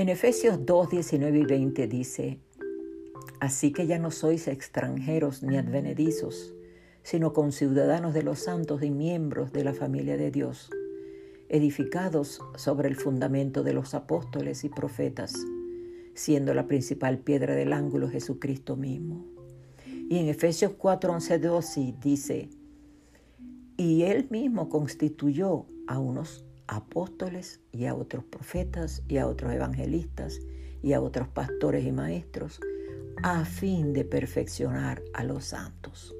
En Efesios 2, 19 y 20 dice, Así que ya no sois extranjeros ni advenedizos, sino conciudadanos de los santos y miembros de la familia de Dios, edificados sobre el fundamento de los apóstoles y profetas, siendo la principal piedra del ángulo Jesucristo mismo. Y en Efesios 4, 11, 12 dice, y él mismo constituyó a unos apóstoles y a otros profetas y a otros evangelistas y a otros pastores y maestros a fin de perfeccionar a los santos.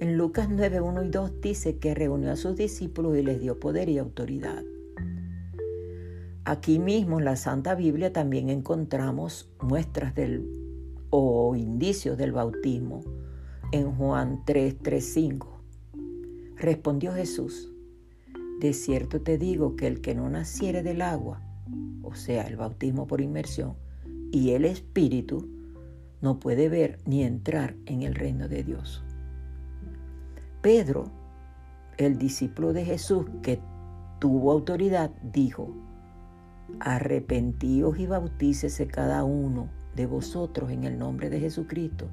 En Lucas 9, 1 y 2 dice que reunió a sus discípulos y les dio poder y autoridad. Aquí mismo en la Santa Biblia también encontramos muestras del o indicios del bautismo en Juan 3, 3, 5. Respondió Jesús, de cierto te digo que el que no naciere del agua, o sea, el bautismo por inmersión, y el Espíritu, no puede ver ni entrar en el reino de Dios. Pedro, el discípulo de Jesús que tuvo autoridad, dijo, arrepentíos y bautícese cada uno de vosotros en el nombre de Jesucristo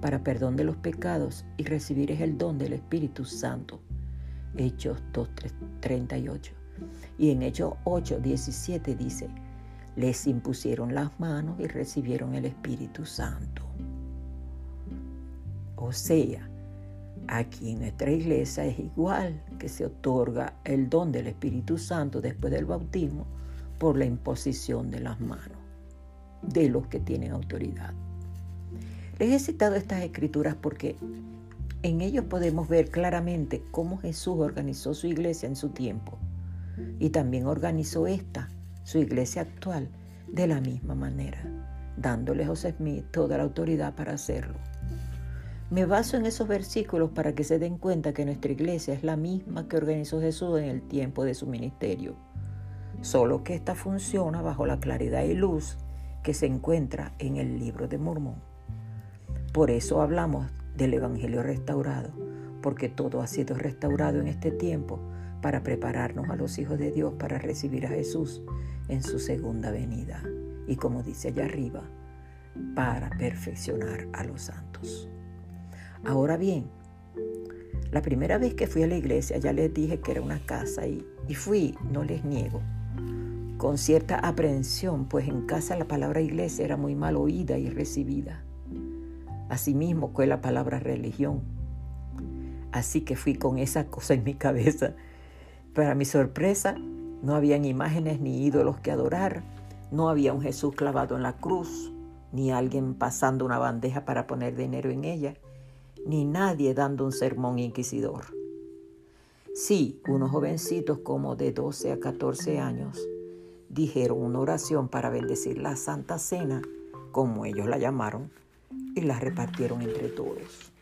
para perdón de los pecados y recibiréis el don del Espíritu Santo. Hechos 2.38. Y en Hechos 8.17 dice, les impusieron las manos y recibieron el Espíritu Santo. O sea, aquí en nuestra iglesia es igual que se otorga el don del Espíritu Santo después del bautismo por la imposición de las manos de los que tienen autoridad. Les he citado estas escrituras porque en ellos podemos ver claramente cómo Jesús organizó su iglesia en su tiempo y también organizó esta, su iglesia actual, de la misma manera, dándole a José Smith toda la autoridad para hacerlo. Me baso en esos versículos para que se den cuenta que nuestra iglesia es la misma que organizó Jesús en el tiempo de su ministerio, solo que esta funciona bajo la claridad y luz que se encuentra en el libro de Mormón. Por eso hablamos del Evangelio restaurado, porque todo ha sido restaurado en este tiempo para prepararnos a los hijos de Dios para recibir a Jesús en su segunda venida. Y como dice allá arriba, para perfeccionar a los santos. Ahora bien, la primera vez que fui a la iglesia ya les dije que era una casa y, y fui, no les niego, con cierta aprehensión, pues en casa la palabra iglesia era muy mal oída y recibida. Asimismo fue la palabra religión. Así que fui con esa cosa en mi cabeza. Para mi sorpresa, no habían imágenes ni ídolos que adorar, no había un Jesús clavado en la cruz, ni alguien pasando una bandeja para poner dinero en ella, ni nadie dando un sermón inquisidor. Sí, unos jovencitos como de 12 a 14 años dijeron una oración para bendecir la Santa Cena, como ellos la llamaron, y las repartieron entre todos.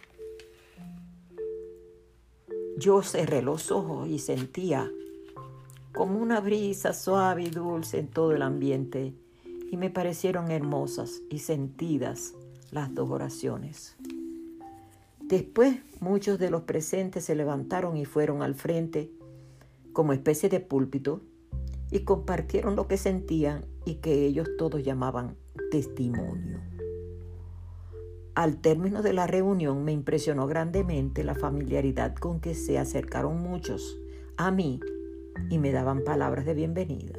Yo cerré los ojos y sentía como una brisa suave y dulce en todo el ambiente y me parecieron hermosas y sentidas las dos oraciones. Después muchos de los presentes se levantaron y fueron al frente como especie de púlpito y compartieron lo que sentían y que ellos todos llamaban testimonio. Al término de la reunión me impresionó grandemente la familiaridad con que se acercaron muchos a mí y me daban palabras de bienvenida.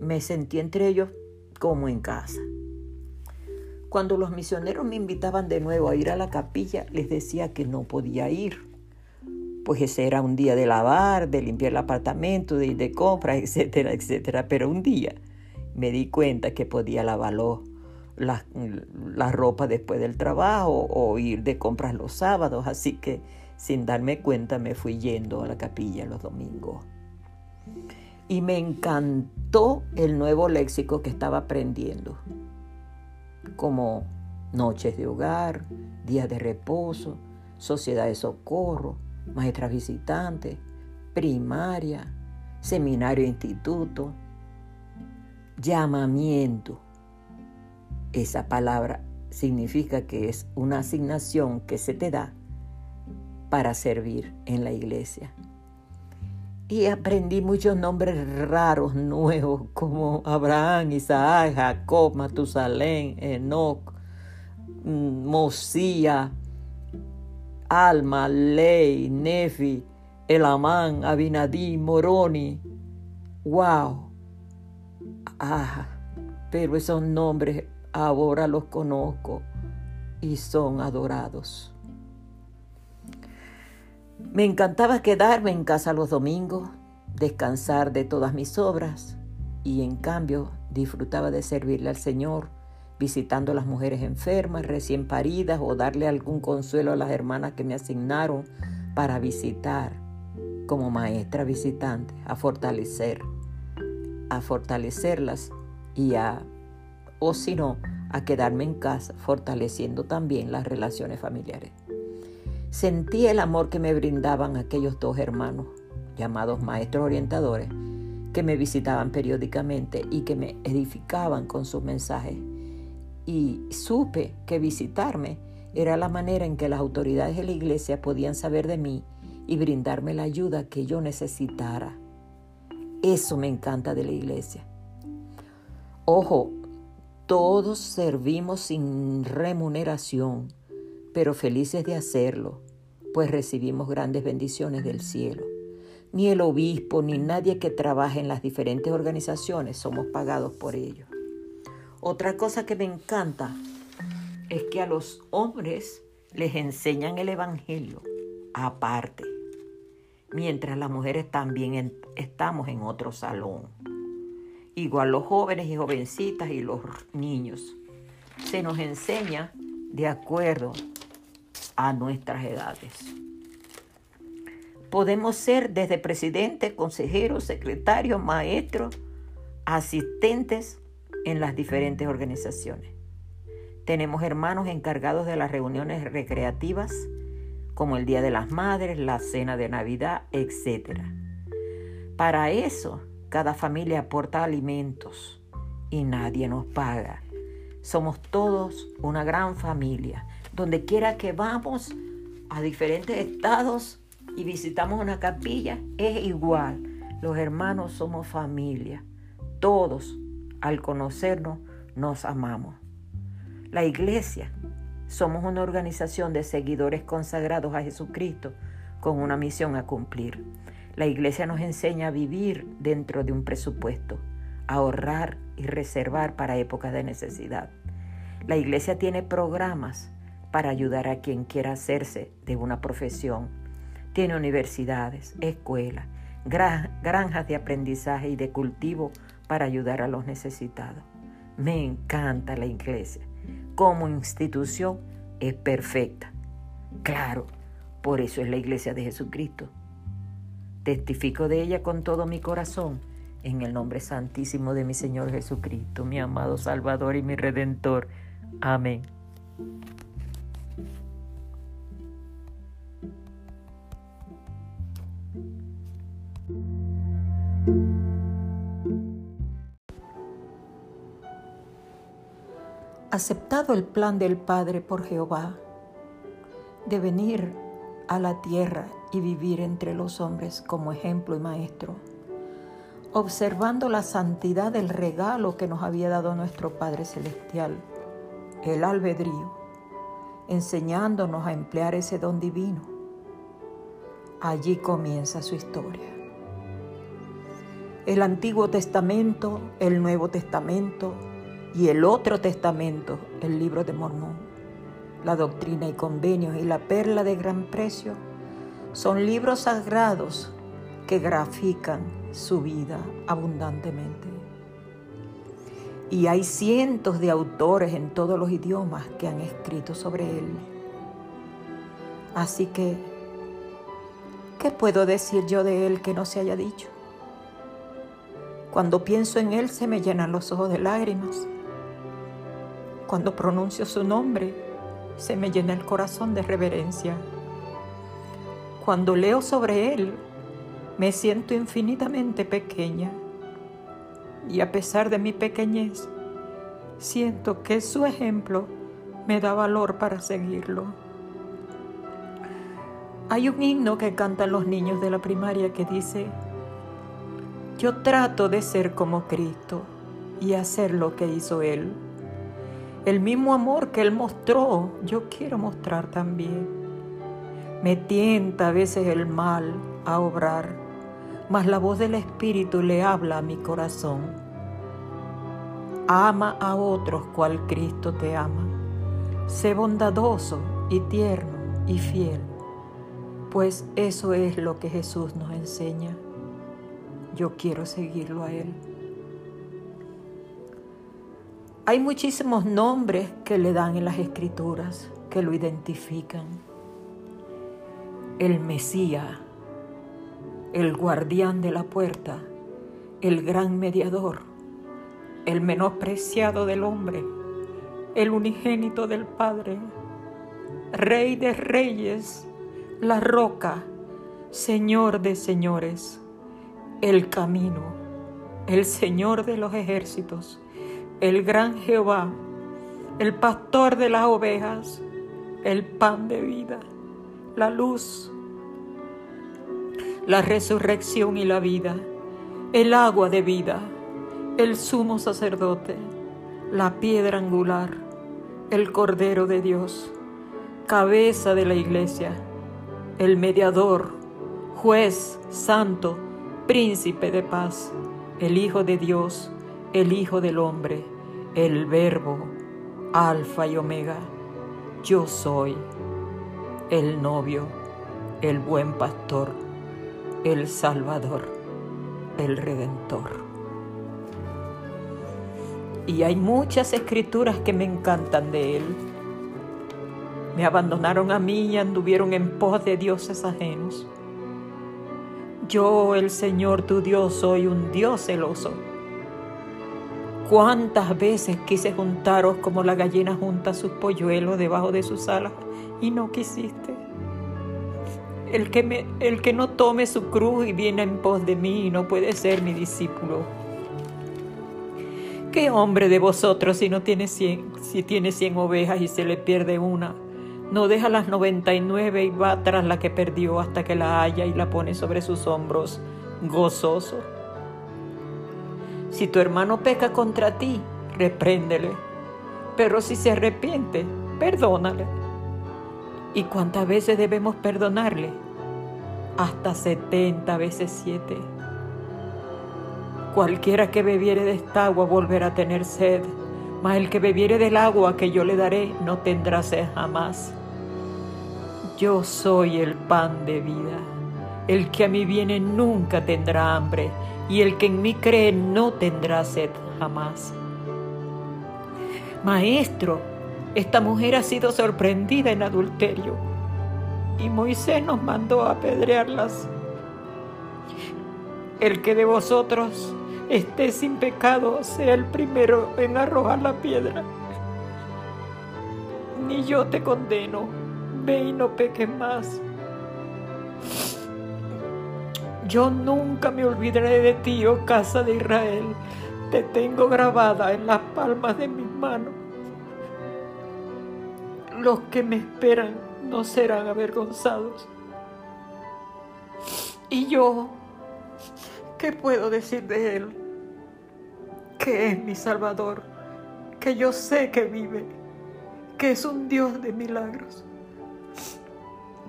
Me sentí entre ellos como en casa. Cuando los misioneros me invitaban de nuevo a ir a la capilla, les decía que no podía ir, pues ese era un día de lavar, de limpiar el apartamento, de ir de compras, etcétera, etcétera. Pero un día me di cuenta que podía lavarlo la, la ropa después del trabajo o ir de compras los sábados, así que sin darme cuenta me fui yendo a la capilla los domingos. Y me encantó el nuevo léxico que estaba aprendiendo, como noches de hogar, días de reposo, sociedad de socorro, maestras visitantes, primaria, seminario instituto, llamamiento esa palabra significa que es una asignación que se te da para servir en la iglesia. y aprendí muchos nombres raros, nuevos, como Abraham, Isaac, Jacob, Matusalén, Enoch, mm, Mosía, Alma, Ley, Nefi, Elamán, Abinadí, Moroni. ¡Wow! Ah, pero esos nombres ahora los conozco y son adorados. Me encantaba quedarme en casa los domingos, descansar de todas mis obras y en cambio disfrutaba de servirle al Señor, visitando a las mujeres enfermas, recién paridas o darle algún consuelo a las hermanas que me asignaron para visitar como maestra visitante, a fortalecer, a fortalecerlas y a, o si no, a quedarme en casa, fortaleciendo también las relaciones familiares. Sentí el amor que me brindaban aquellos dos hermanos, llamados maestros orientadores, que me visitaban periódicamente y que me edificaban con sus mensajes. Y supe que visitarme era la manera en que las autoridades de la iglesia podían saber de mí y brindarme la ayuda que yo necesitara. Eso me encanta de la iglesia. Ojo, todos servimos sin remuneración pero felices de hacerlo, pues recibimos grandes bendiciones del cielo. Ni el obispo ni nadie que trabaje en las diferentes organizaciones somos pagados por ello. Otra cosa que me encanta es que a los hombres les enseñan el Evangelio aparte, mientras las mujeres también estamos en otro salón. Igual los jóvenes y jovencitas y los niños. Se nos enseña de acuerdo a nuestras edades. Podemos ser desde presidente, consejeros, secretarios, maestros, asistentes en las diferentes organizaciones. Tenemos hermanos encargados de las reuniones recreativas, como el Día de las Madres, la Cena de Navidad, etc. Para eso, cada familia aporta alimentos y nadie nos paga. Somos todos una gran familia donde quiera que vamos a diferentes estados y visitamos una capilla, es igual. Los hermanos somos familia. Todos, al conocernos, nos amamos. La iglesia, somos una organización de seguidores consagrados a Jesucristo con una misión a cumplir. La iglesia nos enseña a vivir dentro de un presupuesto, a ahorrar y reservar para épocas de necesidad. La iglesia tiene programas para ayudar a quien quiera hacerse de una profesión. Tiene universidades, escuelas, granjas de aprendizaje y de cultivo para ayudar a los necesitados. Me encanta la iglesia. Como institución es perfecta. Claro, por eso es la iglesia de Jesucristo. Testifico de ella con todo mi corazón, en el nombre santísimo de mi Señor Jesucristo, mi amado Salvador y mi Redentor. Amén. aceptado el plan del Padre por Jehová de venir a la tierra y vivir entre los hombres como ejemplo y maestro, observando la santidad del regalo que nos había dado nuestro Padre Celestial, el albedrío, enseñándonos a emplear ese don divino. Allí comienza su historia. El Antiguo Testamento, el Nuevo Testamento, y el otro testamento, el libro de Mormón, la doctrina y convenios y la perla de gran precio, son libros sagrados que grafican su vida abundantemente. Y hay cientos de autores en todos los idiomas que han escrito sobre él. Así que, ¿qué puedo decir yo de él que no se haya dicho? Cuando pienso en él se me llenan los ojos de lágrimas cuando pronuncio su nombre, se me llena el corazón de reverencia. Cuando leo sobre Él, me siento infinitamente pequeña. Y a pesar de mi pequeñez, siento que su ejemplo me da valor para seguirlo. Hay un himno que cantan los niños de la primaria que dice, Yo trato de ser como Cristo y hacer lo que hizo Él. El mismo amor que Él mostró, yo quiero mostrar también. Me tienta a veces el mal a obrar, mas la voz del Espíritu le habla a mi corazón. Ama a otros cual Cristo te ama. Sé bondadoso y tierno y fiel, pues eso es lo que Jesús nos enseña. Yo quiero seguirlo a Él. Hay muchísimos nombres que le dan en las escrituras que lo identifican. El Mesías, el guardián de la puerta, el gran mediador, el menospreciado del hombre, el unigénito del Padre, Rey de reyes, la roca, Señor de señores, el camino, el Señor de los ejércitos el gran Jehová, el pastor de las ovejas, el pan de vida, la luz, la resurrección y la vida, el agua de vida, el sumo sacerdote, la piedra angular, el Cordero de Dios, cabeza de la iglesia, el mediador, juez, santo, príncipe de paz, el Hijo de Dios, el Hijo del Hombre, el Verbo, Alfa y Omega. Yo soy el novio, el buen pastor, el Salvador, el Redentor. Y hay muchas escrituras que me encantan de Él. Me abandonaron a mí y anduvieron en pos de dioses ajenos. Yo, el Señor tu Dios, soy un Dios celoso Cuántas veces quise juntaros como la gallina junta sus polluelos debajo de sus alas y no quisiste. El que, me, el que no tome su cruz y viene en pos de mí no puede ser mi discípulo. ¿Qué hombre de vosotros si no tiene cien, si tiene cien ovejas y se le pierde una, no deja las noventa y nueve y va tras la que perdió hasta que la haya y la pone sobre sus hombros, gozoso? Si tu hermano peca contra ti, repréndele. Pero si se arrepiente, perdónale. ¿Y cuántas veces debemos perdonarle? Hasta setenta veces siete. Cualquiera que bebiere de esta agua volverá a tener sed, mas el que bebiere del agua que yo le daré no tendrá sed jamás. Yo soy el pan de vida. El que a mí viene nunca tendrá hambre, y el que en mí cree no tendrá sed jamás. Maestro, esta mujer ha sido sorprendida en adulterio y Moisés nos mandó a apedrearlas. El que de vosotros esté sin pecado sea el primero en arrojar la piedra. Ni yo te condeno, ve y no peques más. Yo nunca me olvidaré de ti, oh casa de Israel. Te tengo grabada en las palmas de mis manos. Los que me esperan no serán avergonzados. Y yo, ¿qué puedo decir de Él? Que es mi Salvador, que yo sé que vive, que es un Dios de milagros,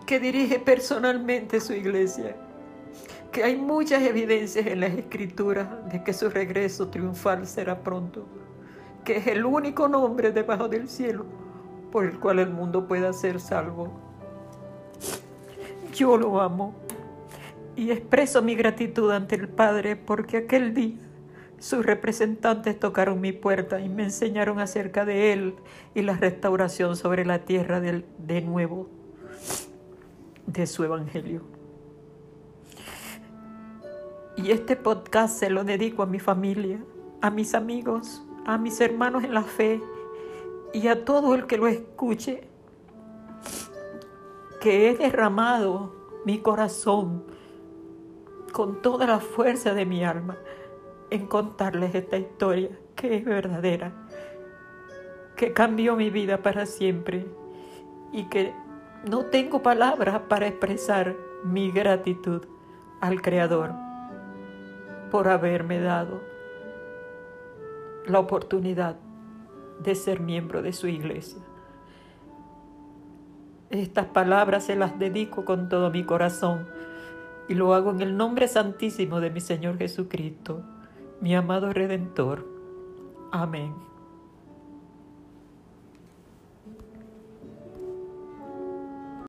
que dirige personalmente su iglesia que hay muchas evidencias en las escrituras de que su regreso triunfal será pronto, que es el único nombre debajo del cielo por el cual el mundo pueda ser salvo. Yo lo amo y expreso mi gratitud ante el Padre porque aquel día sus representantes tocaron mi puerta y me enseñaron acerca de Él y la restauración sobre la tierra del, de nuevo de su Evangelio. Y este podcast se lo dedico a mi familia, a mis amigos, a mis hermanos en la fe y a todo el que lo escuche, que he derramado mi corazón con toda la fuerza de mi alma en contarles esta historia que es verdadera, que cambió mi vida para siempre y que no tengo palabras para expresar mi gratitud al Creador por haberme dado la oportunidad de ser miembro de su iglesia. Estas palabras se las dedico con todo mi corazón y lo hago en el nombre santísimo de mi Señor Jesucristo, mi amado Redentor. Amén.